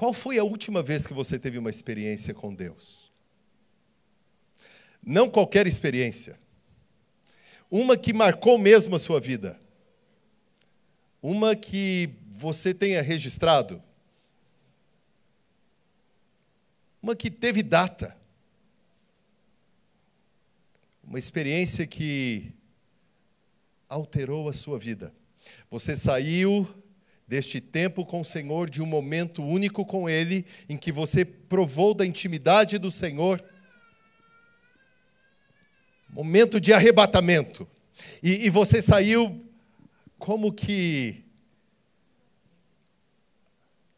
Qual foi a última vez que você teve uma experiência com Deus? Não qualquer experiência. Uma que marcou mesmo a sua vida. Uma que você tenha registrado. Uma que teve data. Uma experiência que alterou a sua vida. Você saiu deste tempo com o Senhor, de um momento único com Ele, em que você provou da intimidade do Senhor. Momento de arrebatamento. E, e você saiu como que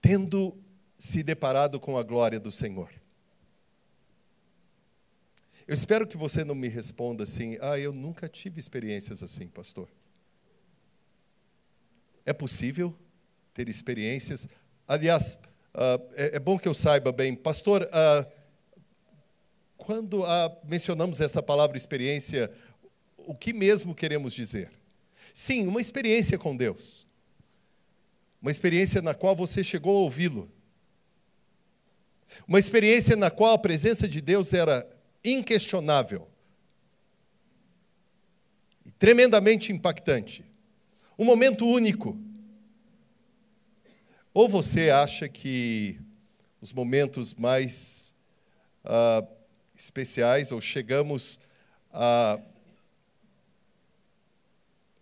tendo se deparado com a glória do Senhor. Eu espero que você não me responda assim, ah, eu nunca tive experiências assim, pastor. É possível ter experiências. Aliás, uh, é, é, bom que eu saiba bem, pastor, uh, quando uh, mencionamos esta palavra experiência, o que mesmo queremos dizer? Sim, uma experiência com Deus. Uma experiência na qual você chegou a ouvi-lo. Uma experiência na qual a presença de Deus era inquestionável e tremendamente impactante. Um momento único. Ou você acha que os momentos mais uh, especiais, ou chegamos a,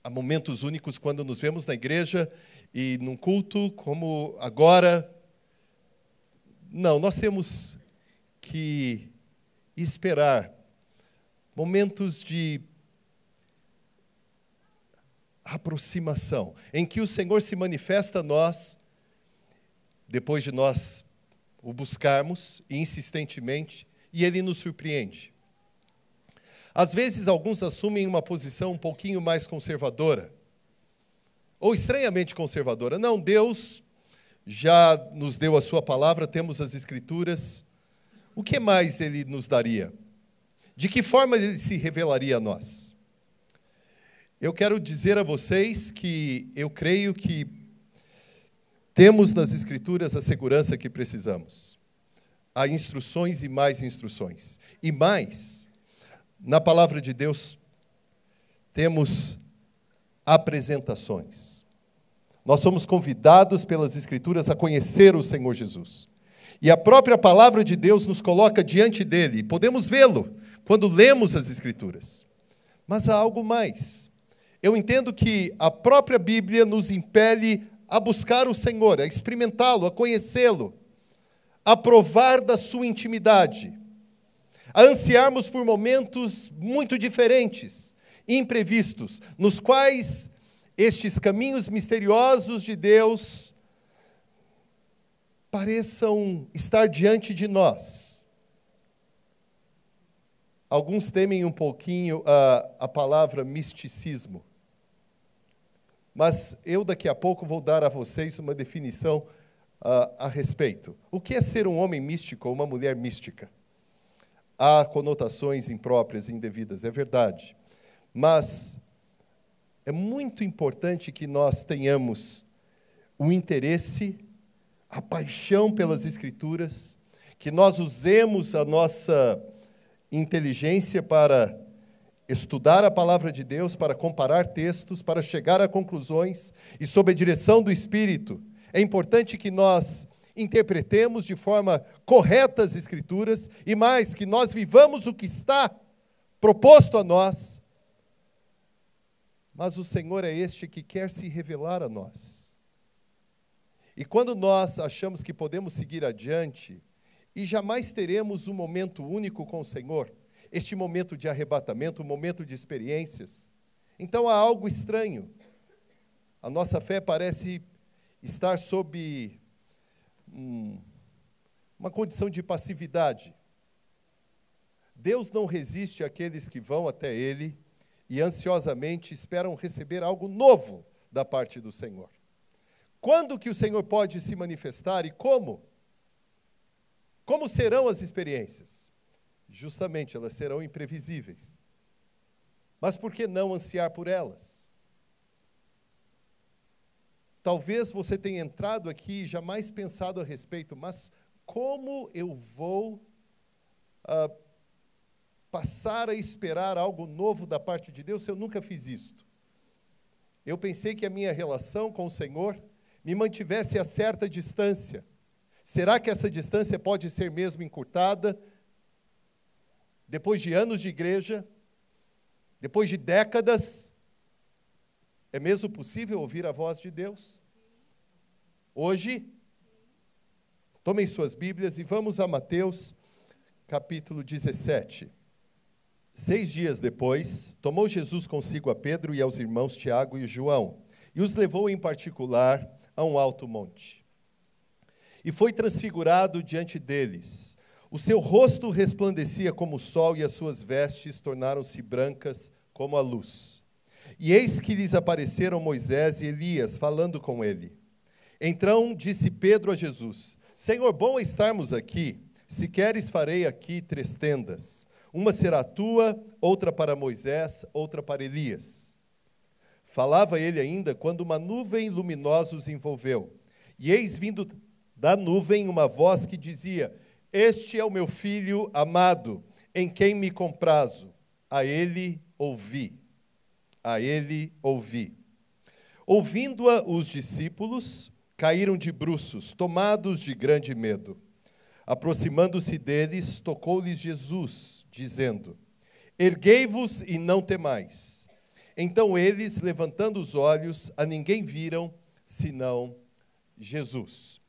a momentos únicos quando nos vemos na igreja e num culto como agora. Não, nós temos que esperar momentos de aproximação, em que o Senhor se manifesta a nós, depois de nós o buscarmos insistentemente, e ele nos surpreende. Às vezes, alguns assumem uma posição um pouquinho mais conservadora, ou estranhamente conservadora. Não, Deus já nos deu a Sua palavra, temos as Escrituras, o que mais ele nos daria? De que forma ele se revelaria a nós? Eu quero dizer a vocês que eu creio que temos nas Escrituras a segurança que precisamos. Há instruções e mais instruções. E mais, na palavra de Deus, temos apresentações. Nós somos convidados pelas Escrituras a conhecer o Senhor Jesus. E a própria palavra de Deus nos coloca diante dele. Podemos vê-lo quando lemos as Escrituras. Mas há algo mais. Eu entendo que a própria Bíblia nos impele a buscar o Senhor, a experimentá-lo, a conhecê-lo, a provar da sua intimidade, a ansiarmos por momentos muito diferentes, imprevistos, nos quais estes caminhos misteriosos de Deus pareçam estar diante de nós. Alguns temem um pouquinho a, a palavra misticismo, mas eu daqui a pouco vou dar a vocês uma definição a respeito. O que é ser um homem místico ou uma mulher mística? Há conotações impróprias e indevidas, é verdade. Mas é muito importante que nós tenhamos o interesse a paixão pelas Escrituras, que nós usemos a nossa inteligência para estudar a palavra de Deus, para comparar textos, para chegar a conclusões e sob a direção do Espírito. É importante que nós interpretemos de forma correta as Escrituras e mais, que nós vivamos o que está proposto a nós. Mas o Senhor é este que quer se revelar a nós. E quando nós achamos que podemos seguir adiante e jamais teremos um momento único com o Senhor, este momento de arrebatamento, um momento de experiências, então há algo estranho. A nossa fé parece estar sob uma condição de passividade. Deus não resiste àqueles que vão até Ele e ansiosamente esperam receber algo novo da parte do Senhor. Quando que o Senhor pode se manifestar e como? Como serão as experiências? Justamente, elas serão imprevisíveis. Mas por que não ansiar por elas? talvez você tenha entrado aqui e jamais pensado a respeito, mas como eu vou ah, passar a esperar algo novo da parte de Deus se eu nunca fiz isto? Eu pensei que a minha relação com o Senhor me mantivesse a certa distância. Será que essa distância pode ser mesmo encurtada? Depois de anos de igreja, depois de décadas, é mesmo possível ouvir a voz de Deus? Hoje, tomem suas Bíblias e vamos a Mateus, capítulo 17. Seis dias depois, tomou Jesus consigo a Pedro e aos irmãos Tiago e João, e os levou em particular a um alto monte. E foi transfigurado diante deles. O seu rosto resplandecia como o sol, e as suas vestes tornaram-se brancas como a luz. E eis que lhes apareceram Moisés e Elias, falando com ele. Então disse Pedro a Jesus: Senhor, bom é estarmos aqui. Se queres, farei aqui três tendas uma será tua, outra para Moisés, outra para Elias. Falava ele ainda quando uma nuvem luminosa os envolveu. E eis vindo da nuvem uma voz que dizia: Este é o meu filho amado, em quem me comprazo. A ele ouvi. A ele ouvi. Ouvindo-a, os discípulos caíram de bruços, tomados de grande medo. Aproximando-se deles, tocou-lhes Jesus dizendo: Erguei-vos e não temais. Então eles, levantando os olhos, a ninguém viram senão Jesus.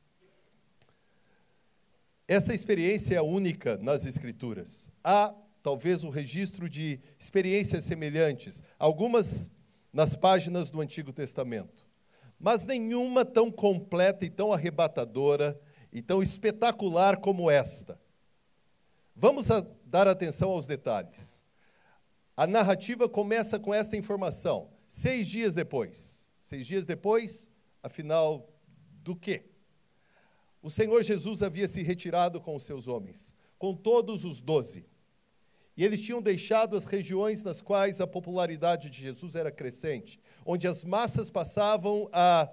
Essa experiência é única nas Escrituras. Há talvez um registro de experiências semelhantes, algumas nas páginas do Antigo Testamento, mas nenhuma tão completa e tão arrebatadora e tão espetacular como esta. Vamos dar atenção aos detalhes. A narrativa começa com esta informação, seis dias depois. Seis dias depois, afinal, do quê? O Senhor Jesus havia se retirado com os seus homens, com todos os doze. E eles tinham deixado as regiões nas quais a popularidade de Jesus era crescente, onde as massas passavam a,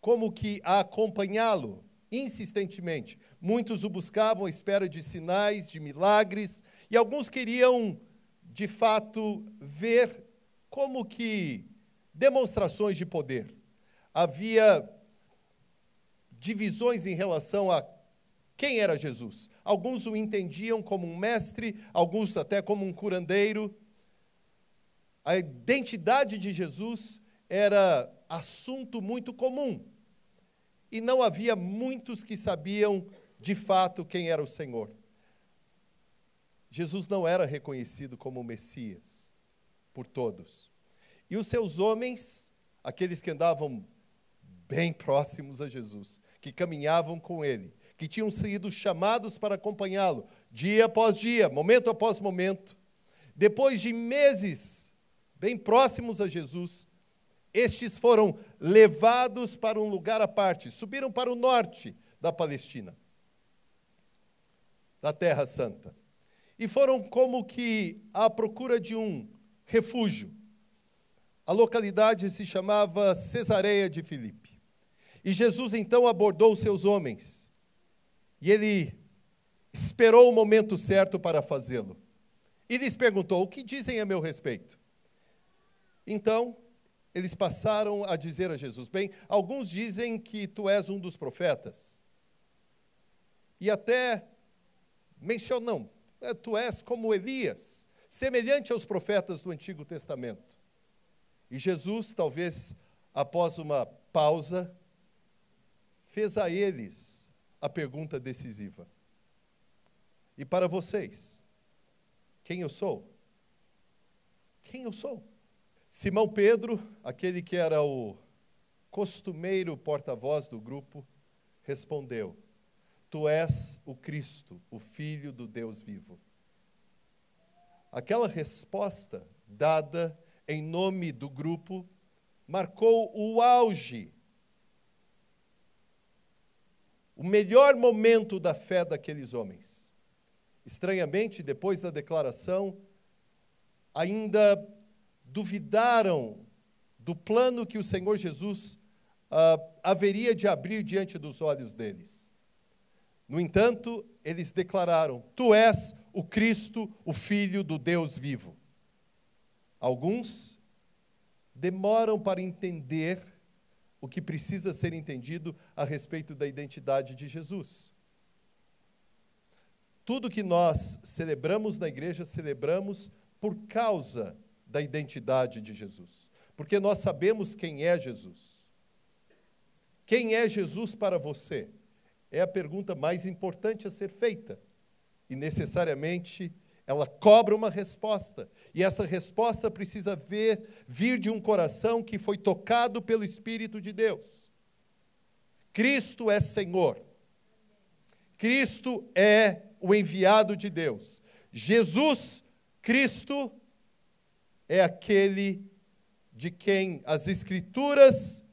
como que, a acompanhá-lo insistentemente. Muitos o buscavam à espera de sinais, de milagres, e alguns queriam, de fato, ver como que demonstrações de poder. Havia divisões em relação a quem era Jesus. Alguns o entendiam como um mestre, alguns até como um curandeiro. A identidade de Jesus era assunto muito comum. E não havia muitos que sabiam de fato quem era o Senhor. Jesus não era reconhecido como Messias por todos. E os seus homens, aqueles que andavam bem próximos a Jesus, que caminhavam com ele, que tinham sido chamados para acompanhá-lo, dia após dia, momento após momento, depois de meses bem próximos a Jesus, estes foram levados para um lugar à parte, subiram para o norte da Palestina da Terra Santa. E foram como que à procura de um refúgio. A localidade se chamava Cesareia de Filipe. E Jesus então abordou os seus homens. E ele esperou o momento certo para fazê-lo. E lhes perguntou: O que dizem a meu respeito? Então, eles passaram a dizer a Jesus: Bem, alguns dizem que tu és um dos profetas. E até mencionam, é, tu és como Elias, semelhante aos profetas do Antigo Testamento. E Jesus, talvez após uma pausa, fez a eles a pergunta decisiva. E para vocês, quem eu sou? Quem eu sou? Simão Pedro, aquele que era o costumeiro porta-voz do grupo, respondeu: Tu és o Cristo, o Filho do Deus vivo. Aquela resposta dada em nome do grupo marcou o auge, o melhor momento da fé daqueles homens. Estranhamente, depois da declaração, ainda duvidaram do plano que o Senhor Jesus ah, haveria de abrir diante dos olhos deles. No entanto, eles declararam: Tu és o Cristo, o Filho do Deus vivo. Alguns demoram para entender o que precisa ser entendido a respeito da identidade de Jesus. Tudo que nós celebramos na igreja, celebramos por causa da identidade de Jesus, porque nós sabemos quem é Jesus. Quem é Jesus para você? É a pergunta mais importante a ser feita. E necessariamente ela cobra uma resposta. E essa resposta precisa ver, vir de um coração que foi tocado pelo Espírito de Deus. Cristo é Senhor. Cristo é o enviado de Deus. Jesus Cristo é aquele de quem as Escrituras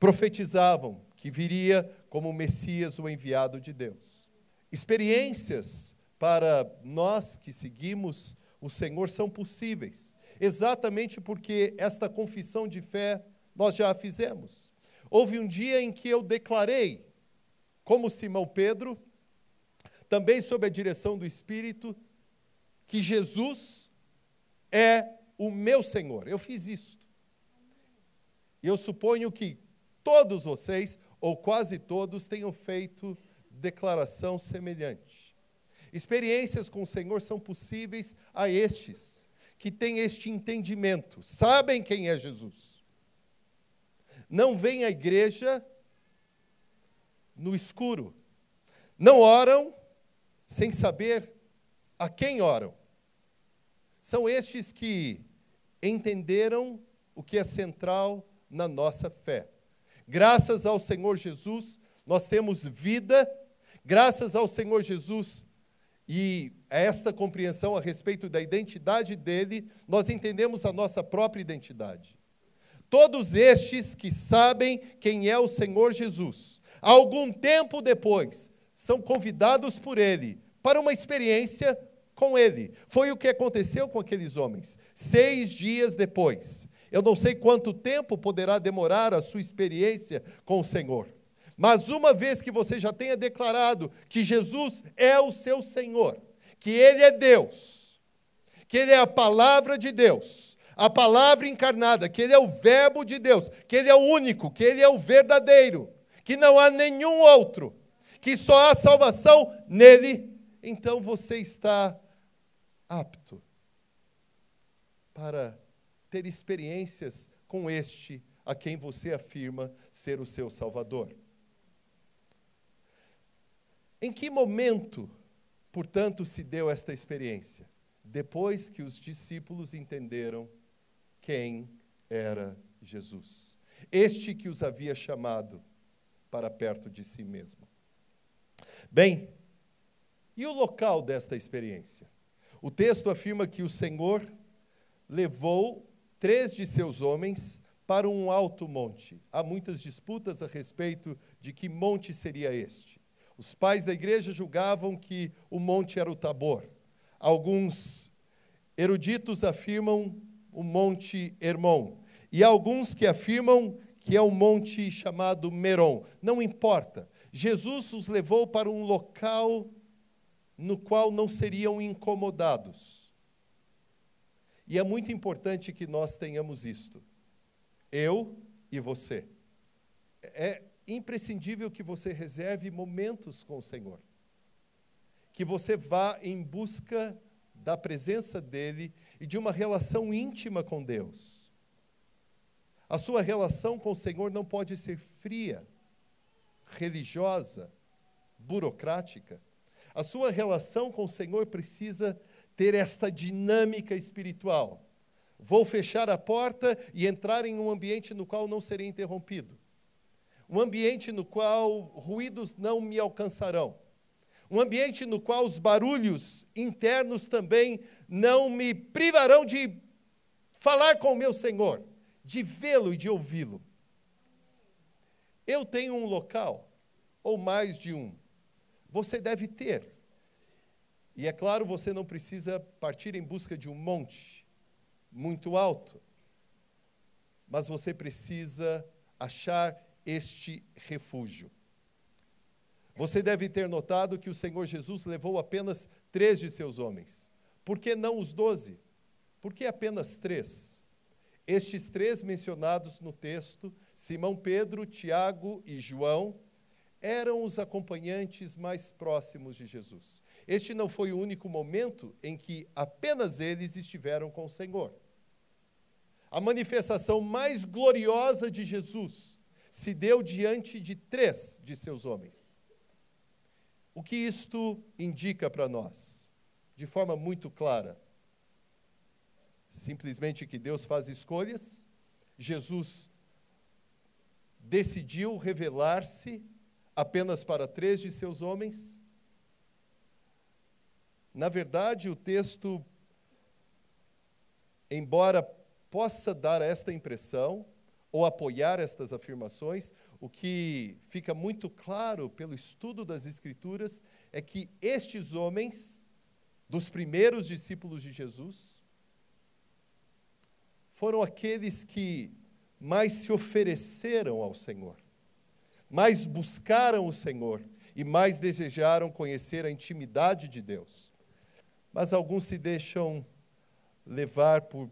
profetizavam que viria como Messias, o enviado de Deus. Experiências para nós que seguimos o Senhor são possíveis, exatamente porque esta confissão de fé nós já a fizemos. Houve um dia em que eu declarei, como Simão Pedro, também sob a direção do Espírito, que Jesus é o meu Senhor. Eu fiz isto. E eu suponho que todos vocês, ou quase todos, tenham feito declaração semelhante. Experiências com o Senhor são possíveis a estes que têm este entendimento, sabem quem é Jesus. Não vêm à igreja no escuro, não oram sem saber a quem oram. São estes que entenderam o que é central na nossa fé. Graças ao Senhor Jesus, nós temos vida, graças ao Senhor Jesus e esta compreensão a respeito da identidade dele, nós entendemos a nossa própria identidade. Todos estes que sabem quem é o Senhor Jesus, algum tempo depois, são convidados por ele para uma experiência com ele. Foi o que aconteceu com aqueles homens. Seis dias depois. Eu não sei quanto tempo poderá demorar a sua experiência com o Senhor. Mas uma vez que você já tenha declarado que Jesus é o seu Senhor, que Ele é Deus, que Ele é a palavra de Deus, a palavra encarnada, que Ele é o Verbo de Deus, que Ele é o único, que Ele é o verdadeiro, que não há nenhum outro, que só há salvação nele, então você está apto para ter experiências com este a quem você afirma ser o seu Salvador. Em que momento, portanto, se deu esta experiência? Depois que os discípulos entenderam quem era Jesus. Este que os havia chamado para perto de si mesmo. Bem, e o local desta experiência? O texto afirma que o Senhor levou três de seus homens para um alto monte. Há muitas disputas a respeito de que monte seria este. Os pais da igreja julgavam que o monte era o Tabor. Alguns eruditos afirmam o monte Hermon. E alguns que afirmam que é o monte chamado Meron. Não importa. Jesus os levou para um local no qual não seriam incomodados. E é muito importante que nós tenhamos isto. Eu e você. É imprescindível que você reserve momentos com o Senhor. Que você vá em busca da presença dEle e de uma relação íntima com Deus. A sua relação com o Senhor não pode ser fria, religiosa, burocrática. A sua relação com o Senhor precisa ter esta dinâmica espiritual. Vou fechar a porta e entrar em um ambiente no qual não serei interrompido um ambiente no qual ruídos não me alcançarão, um ambiente no qual os barulhos internos também não me privarão de falar com o meu Senhor, de vê-lo e de ouvi-lo. Eu tenho um local, ou mais de um, você deve ter. E é claro, você não precisa partir em busca de um monte muito alto, mas você precisa achar este refúgio. Você deve ter notado que o Senhor Jesus levou apenas três de seus homens. Por que não os doze? Por que apenas três? Estes três mencionados no texto, Simão Pedro, Tiago e João, eram os acompanhantes mais próximos de Jesus. Este não foi o único momento em que apenas eles estiveram com o Senhor. A manifestação mais gloriosa de Jesus se deu diante de três de seus homens. O que isto indica para nós? De forma muito clara. Simplesmente que Deus faz escolhas, Jesus decidiu revelar-se apenas para três de seus homens. Na verdade, o texto, embora possa dar esta impressão ou apoiar estas afirmações, o que fica muito claro pelo estudo das Escrituras é que estes homens, dos primeiros discípulos de Jesus, foram aqueles que mais se ofereceram ao Senhor mais buscaram o Senhor e mais desejaram conhecer a intimidade de Deus. Mas alguns se deixam levar por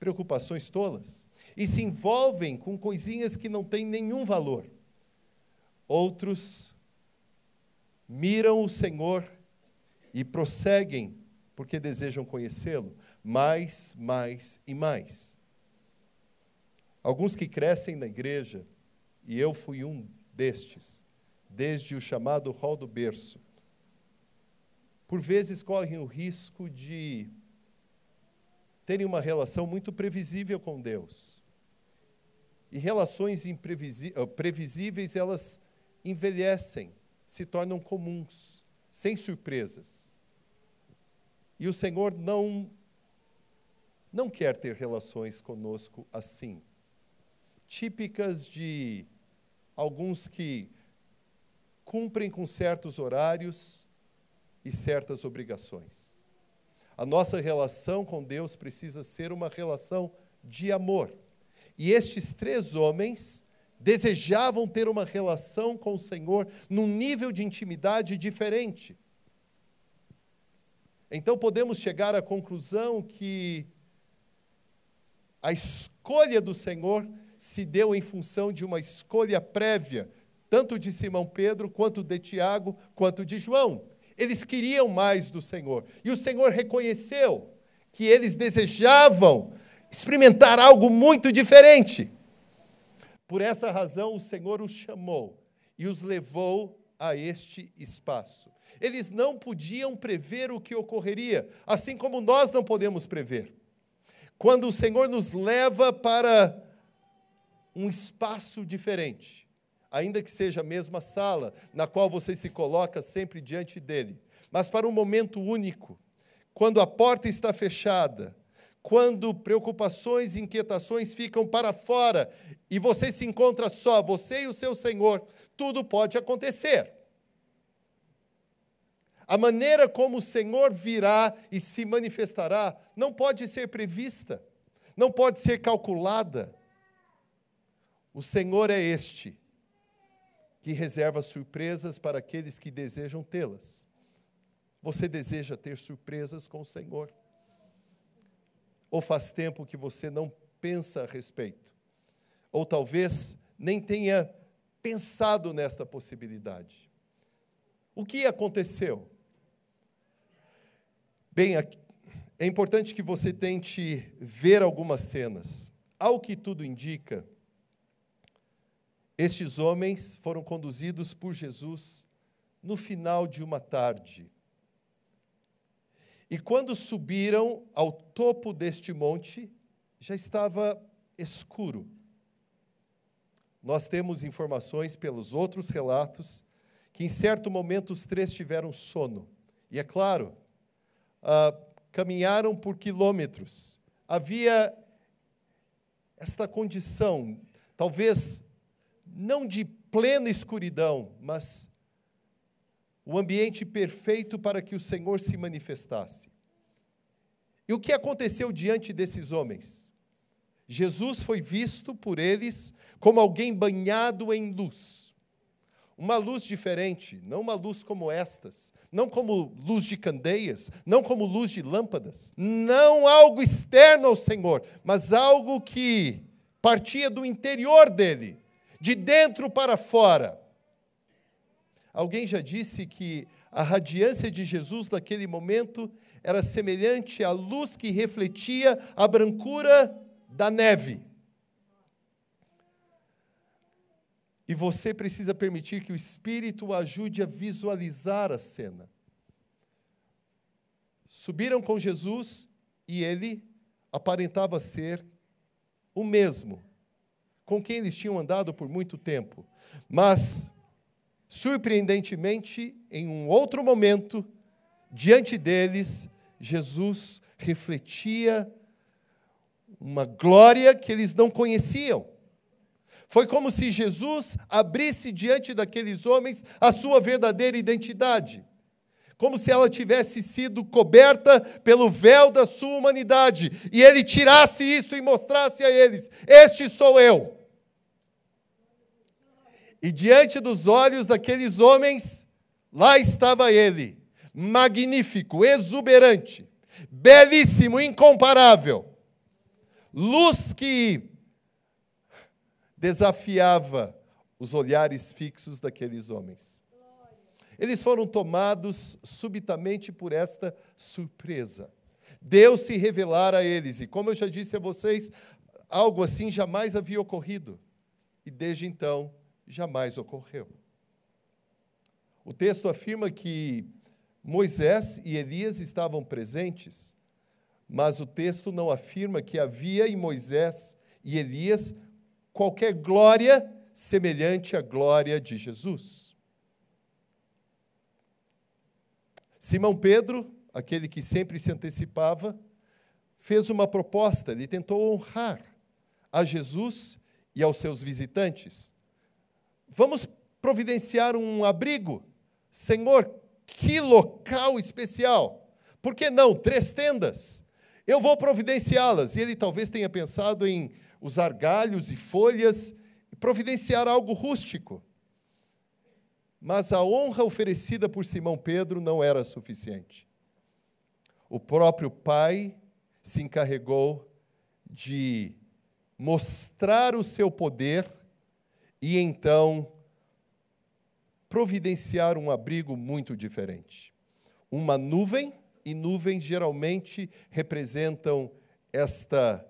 preocupações tolas e se envolvem com coisinhas que não têm nenhum valor. Outros miram o Senhor e prosseguem porque desejam conhecê-lo mais, mais e mais. Alguns que crescem na igreja e eu fui um destes, desde o chamado rol do berço. Por vezes correm o risco de terem uma relação muito previsível com Deus. E relações eh, previsíveis, elas envelhecem, se tornam comuns, sem surpresas. E o Senhor não não quer ter relações conosco assim, típicas de alguns que cumprem com certos horários e certas obrigações. A nossa relação com Deus precisa ser uma relação de amor. E estes três homens desejavam ter uma relação com o Senhor num nível de intimidade diferente. Então podemos chegar à conclusão que a escolha do Senhor se deu em função de uma escolha prévia, tanto de Simão Pedro, quanto de Tiago, quanto de João. Eles queriam mais do Senhor. E o Senhor reconheceu que eles desejavam experimentar algo muito diferente. Por essa razão, o Senhor os chamou e os levou a este espaço. Eles não podiam prever o que ocorreria, assim como nós não podemos prever. Quando o Senhor nos leva para um espaço diferente, ainda que seja a mesma sala, na qual você se coloca sempre diante dele, mas para um momento único, quando a porta está fechada, quando preocupações e inquietações ficam para fora e você se encontra só, você e o seu Senhor, tudo pode acontecer. A maneira como o Senhor virá e se manifestará não pode ser prevista, não pode ser calculada. O Senhor é este que reserva surpresas para aqueles que desejam tê-las. Você deseja ter surpresas com o Senhor? Ou faz tempo que você não pensa a respeito? Ou talvez nem tenha pensado nesta possibilidade? O que aconteceu? Bem, é importante que você tente ver algumas cenas. Ao que tudo indica, estes homens foram conduzidos por Jesus no final de uma tarde. E quando subiram ao topo deste monte, já estava escuro. Nós temos informações pelos outros relatos que em certo momento os três tiveram sono. E é claro, ah, caminharam por quilômetros. Havia esta condição, talvez não de plena escuridão, mas o ambiente perfeito para que o Senhor se manifestasse. E o que aconteceu diante desses homens? Jesus foi visto por eles como alguém banhado em luz. Uma luz diferente, não uma luz como estas, não como luz de candeias, não como luz de lâmpadas, não algo externo ao Senhor, mas algo que partia do interior dele, de dentro para fora. Alguém já disse que a radiância de Jesus naquele momento era semelhante à luz que refletia a brancura da neve. E você precisa permitir que o Espírito o ajude a visualizar a cena. Subiram com Jesus e ele aparentava ser o mesmo com quem eles tinham andado por muito tempo. Mas, surpreendentemente, em um outro momento, diante deles, Jesus refletia uma glória que eles não conheciam. Foi como se Jesus abrisse diante daqueles homens a sua verdadeira identidade. Como se ela tivesse sido coberta pelo véu da sua humanidade. E ele tirasse isso e mostrasse a eles: Este sou eu. E diante dos olhos daqueles homens, lá estava ele, magnífico, exuberante, belíssimo, incomparável. Luz que desafiava os olhares fixos daqueles homens. Eles foram tomados subitamente por esta surpresa. Deus se revelara a eles, e como eu já disse a vocês, algo assim jamais havia ocorrido. E desde então, jamais ocorreu. O texto afirma que Moisés e Elias estavam presentes, mas o texto não afirma que havia em Moisés e Elias qualquer glória semelhante à glória de Jesus. Simão Pedro, aquele que sempre se antecipava, fez uma proposta, ele tentou honrar a Jesus e aos seus visitantes. Vamos providenciar um abrigo? Senhor, que local especial! Por que não? Três tendas. Eu vou providenciá-las. E ele talvez tenha pensado em usar galhos e folhas e providenciar algo rústico. Mas a honra oferecida por Simão Pedro não era suficiente. O próprio Pai se encarregou de mostrar o seu poder e então providenciar um abrigo muito diferente. Uma nuvem, e nuvens geralmente representam esta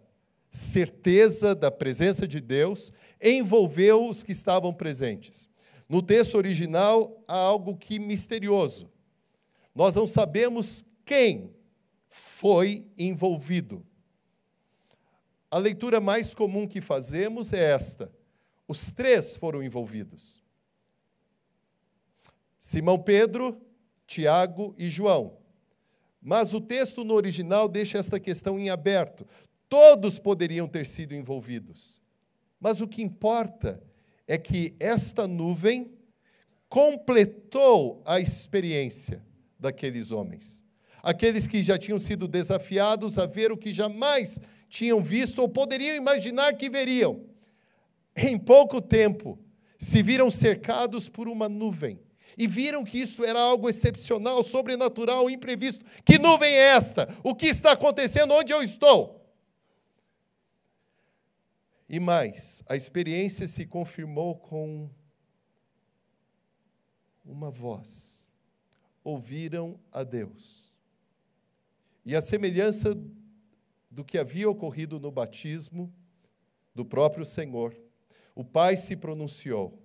certeza da presença de Deus, envolveu os que estavam presentes. No texto original há algo que misterioso. Nós não sabemos quem foi envolvido. A leitura mais comum que fazemos é esta: os três foram envolvidos. Simão Pedro, Tiago e João. Mas o texto no original deixa esta questão em aberto. Todos poderiam ter sido envolvidos. Mas o que importa é que esta nuvem completou a experiência daqueles homens. Aqueles que já tinham sido desafiados a ver o que jamais tinham visto ou poderiam imaginar que veriam em pouco tempo, se viram cercados por uma nuvem e viram que isto era algo excepcional, sobrenatural, imprevisto. Que nuvem é esta? O que está acontecendo? Onde eu estou? E mais, a experiência se confirmou com uma voz. Ouviram a Deus. E a semelhança do que havia ocorrido no batismo do próprio Senhor, o pai se pronunciou.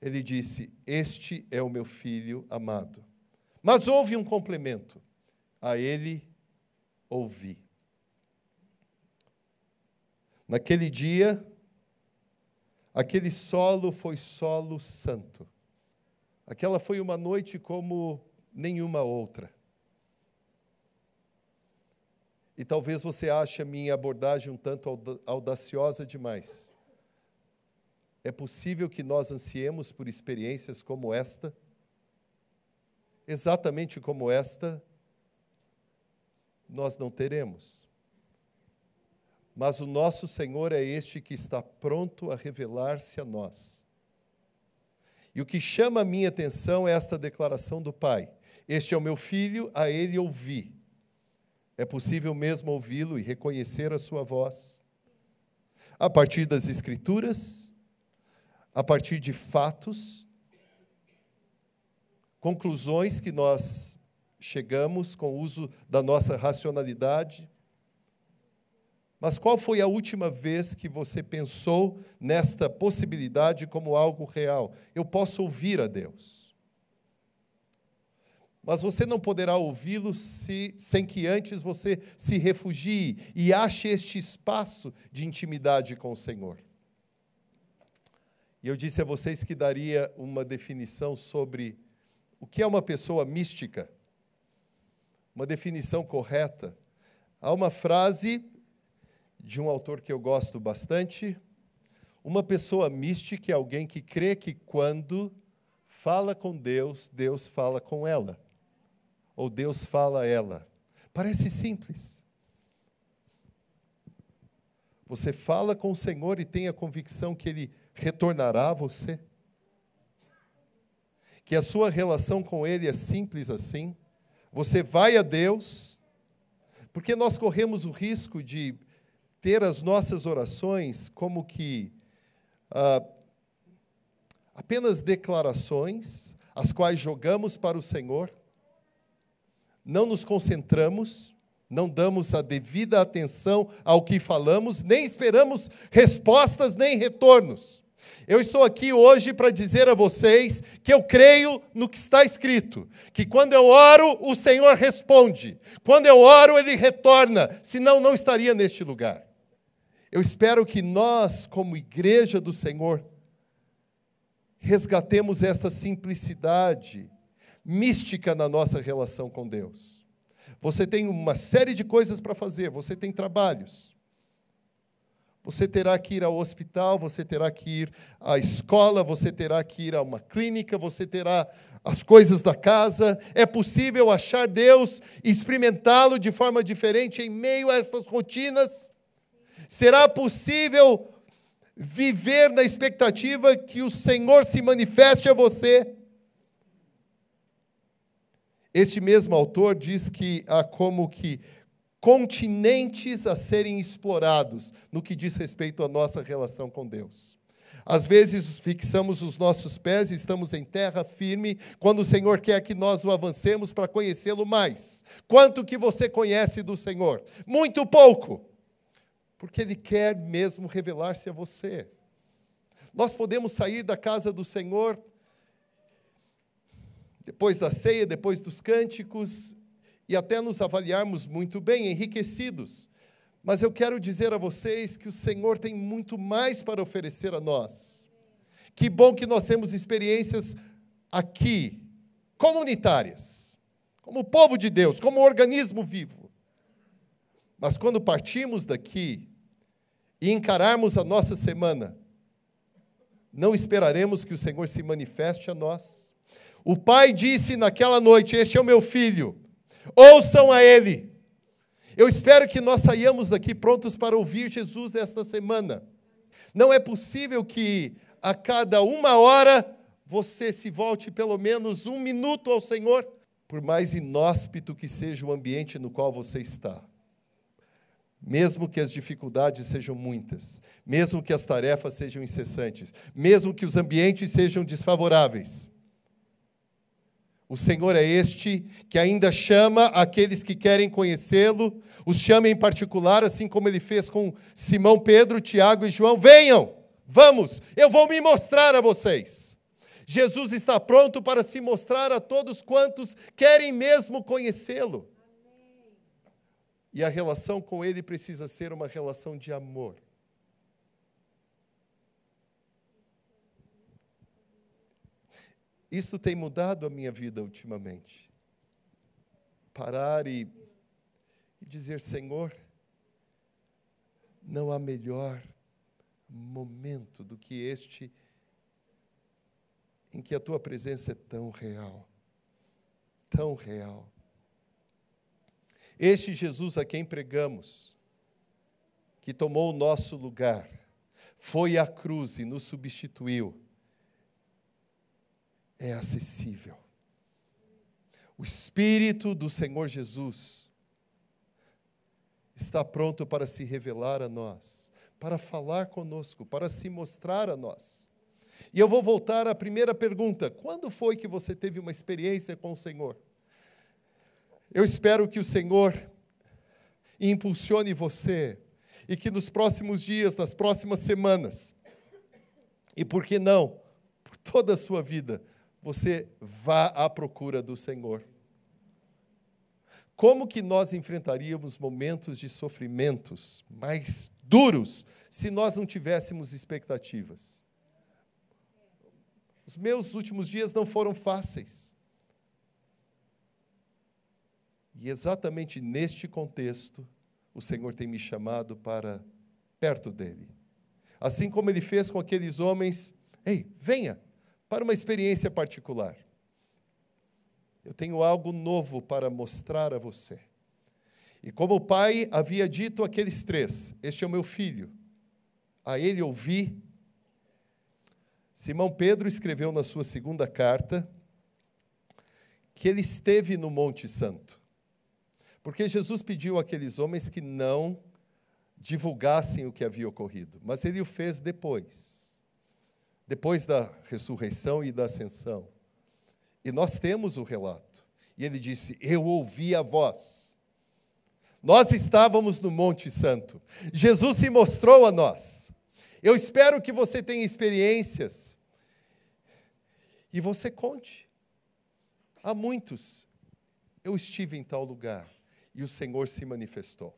Ele disse: Este é o meu filho amado. Mas houve um complemento. A ele ouvi. Naquele dia, aquele solo foi solo santo. Aquela foi uma noite como nenhuma outra. E talvez você ache a minha abordagem um tanto audaciosa demais. É possível que nós ansiemos por experiências como esta? Exatamente como esta, nós não teremos. mas o nosso Senhor é este que está pronto a revelar-se a nós. E o que chama a minha atenção é esta declaração do Pai: Este é o meu filho, a ele ouvi. É possível mesmo ouvi-lo e reconhecer a sua voz. A partir das Escrituras, a partir de fatos, conclusões que nós chegamos com o uso da nossa racionalidade. Mas qual foi a última vez que você pensou nesta possibilidade como algo real? Eu posso ouvir a Deus. Mas você não poderá ouvi-lo sem que antes você se refugie e ache este espaço de intimidade com o Senhor. E eu disse a vocês que daria uma definição sobre o que é uma pessoa mística, uma definição correta. Há uma frase de um autor que eu gosto bastante. Uma pessoa mística é alguém que crê que quando fala com Deus, Deus fala com ela. Ou Deus fala a ela. Parece simples. Você fala com o Senhor e tem a convicção que Ele retornará a você? Que a sua relação com Ele é simples assim? Você vai a Deus, porque nós corremos o risco de ter as nossas orações como que ah, apenas declarações, as quais jogamos para o Senhor, não nos concentramos, não damos a devida atenção ao que falamos, nem esperamos respostas nem retornos. Eu estou aqui hoje para dizer a vocês que eu creio no que está escrito, que quando eu oro, o Senhor responde, quando eu oro, ele retorna, senão não estaria neste lugar. Eu espero que nós, como igreja do Senhor, resgatemos esta simplicidade mística na nossa relação com Deus. Você tem uma série de coisas para fazer, você tem trabalhos, você terá que ir ao hospital, você terá que ir à escola, você terá que ir a uma clínica, você terá as coisas da casa. É possível achar Deus experimentá-lo de forma diferente em meio a estas rotinas? Será possível viver na expectativa que o Senhor se manifeste a você? Este mesmo autor diz que há como que continentes a serem explorados no que diz respeito à nossa relação com Deus. Às vezes fixamos os nossos pés e estamos em terra firme, quando o Senhor quer que nós o avancemos para conhecê-lo mais. Quanto que você conhece do Senhor? Muito pouco. Porque ele quer mesmo revelar-se a você. Nós podemos sair da casa do Senhor depois da ceia, depois dos cânticos, e até nos avaliarmos muito bem, enriquecidos. Mas eu quero dizer a vocês que o Senhor tem muito mais para oferecer a nós. Que bom que nós temos experiências aqui, comunitárias, como povo de Deus, como organismo vivo. Mas quando partirmos daqui e encararmos a nossa semana, não esperaremos que o Senhor se manifeste a nós. O pai disse naquela noite: Este é o meu filho Ouçam a Ele. Eu espero que nós saiamos daqui prontos para ouvir Jesus esta semana. Não é possível que a cada uma hora você se volte pelo menos um minuto ao Senhor, por mais inóspito que seja o ambiente no qual você está. Mesmo que as dificuldades sejam muitas, mesmo que as tarefas sejam incessantes, mesmo que os ambientes sejam desfavoráveis, o Senhor é este que ainda chama aqueles que querem conhecê-lo, os chama em particular, assim como ele fez com Simão, Pedro, Tiago e João: venham, vamos, eu vou me mostrar a vocês. Jesus está pronto para se mostrar a todos quantos querem mesmo conhecê-lo. E a relação com ele precisa ser uma relação de amor. Isso tem mudado a minha vida ultimamente. Parar e, e dizer: Senhor, não há melhor momento do que este em que a tua presença é tão real, tão real. Este Jesus a quem pregamos, que tomou o nosso lugar, foi à cruz e nos substituiu, é acessível. O Espírito do Senhor Jesus está pronto para se revelar a nós, para falar conosco, para se mostrar a nós. E eu vou voltar à primeira pergunta: quando foi que você teve uma experiência com o Senhor? Eu espero que o Senhor impulsione você e que nos próximos dias, nas próximas semanas, e por que não, por toda a sua vida, você vá à procura do Senhor. Como que nós enfrentaríamos momentos de sofrimentos mais duros se nós não tivéssemos expectativas? Os meus últimos dias não foram fáceis. E exatamente neste contexto, o Senhor tem me chamado para perto dele. Assim como ele fez com aqueles homens, ei, venha para uma experiência particular. Eu tenho algo novo para mostrar a você. E como o pai havia dito àqueles três: Este é o meu filho, a ele ouvi. Simão Pedro escreveu na sua segunda carta que ele esteve no Monte Santo. Porque Jesus pediu àqueles homens que não divulgassem o que havia ocorrido, mas ele o fez depois, depois da ressurreição e da ascensão. E nós temos o relato. E ele disse: Eu ouvi a voz. Nós estávamos no Monte Santo. Jesus se mostrou a nós. Eu espero que você tenha experiências e você conte. Há muitos. Eu estive em tal lugar e o Senhor se manifestou.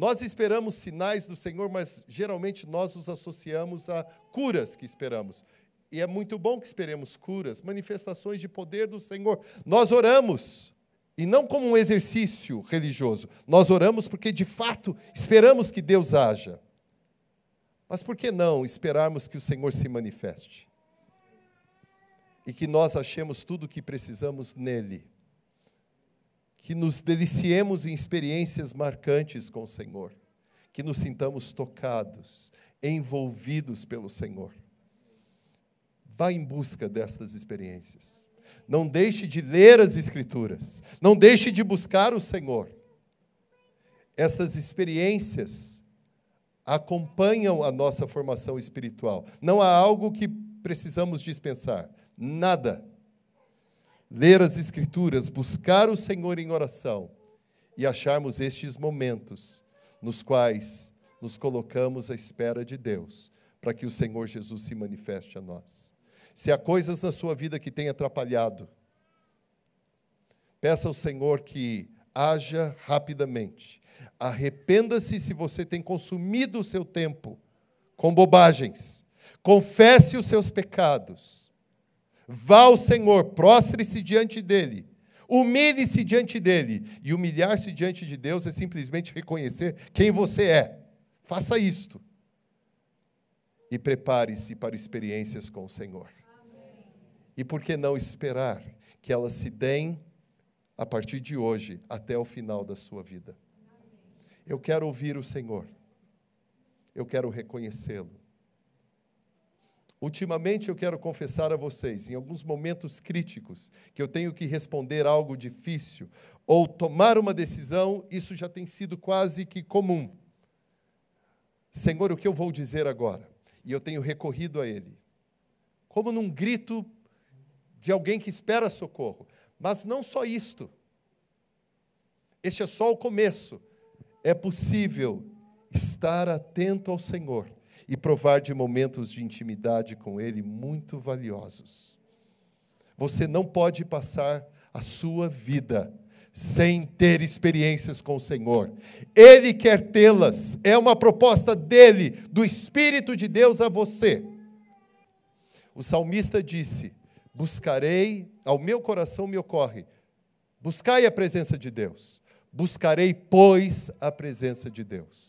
Nós esperamos sinais do Senhor, mas geralmente nós os associamos a curas que esperamos. E é muito bom que esperemos curas, manifestações de poder do Senhor. Nós oramos, e não como um exercício religioso, nós oramos porque de fato esperamos que Deus haja. Mas por que não esperarmos que o Senhor se manifeste? E que nós achemos tudo o que precisamos nele que nos deliciemos em experiências marcantes com o Senhor, que nos sintamos tocados, envolvidos pelo Senhor. Vá em busca destas experiências. Não deixe de ler as Escrituras, não deixe de buscar o Senhor. Estas experiências acompanham a nossa formação espiritual. Não há algo que precisamos dispensar, nada ler as Escrituras, buscar o Senhor em oração e acharmos estes momentos nos quais nos colocamos à espera de Deus, para que o Senhor Jesus se manifeste a nós. Se há coisas na sua vida que têm atrapalhado, peça ao Senhor que haja rapidamente. Arrependa-se se você tem consumido o seu tempo com bobagens. Confesse os seus pecados Vá ao Senhor, prostre-se diante dele, humilhe-se diante dele. E humilhar-se diante de Deus é simplesmente reconhecer quem você é. Faça isto. E prepare-se para experiências com o Senhor. Amém. E por que não esperar que elas se deem a partir de hoje até o final da sua vida? Eu quero ouvir o Senhor. Eu quero reconhecê-lo. Ultimamente eu quero confessar a vocês, em alguns momentos críticos, que eu tenho que responder algo difícil ou tomar uma decisão, isso já tem sido quase que comum. Senhor, o que eu vou dizer agora? E eu tenho recorrido a Ele, como num grito de alguém que espera socorro. Mas não só isto. Este é só o começo. É possível estar atento ao Senhor e provar de momentos de intimidade com Ele muito valiosos. Você não pode passar a sua vida sem ter experiências com o Senhor. Ele quer tê-las, é uma proposta dele, do Espírito de Deus a você. O salmista disse: Buscarei, ao meu coração me ocorre, buscai a presença de Deus. Buscarei, pois, a presença de Deus.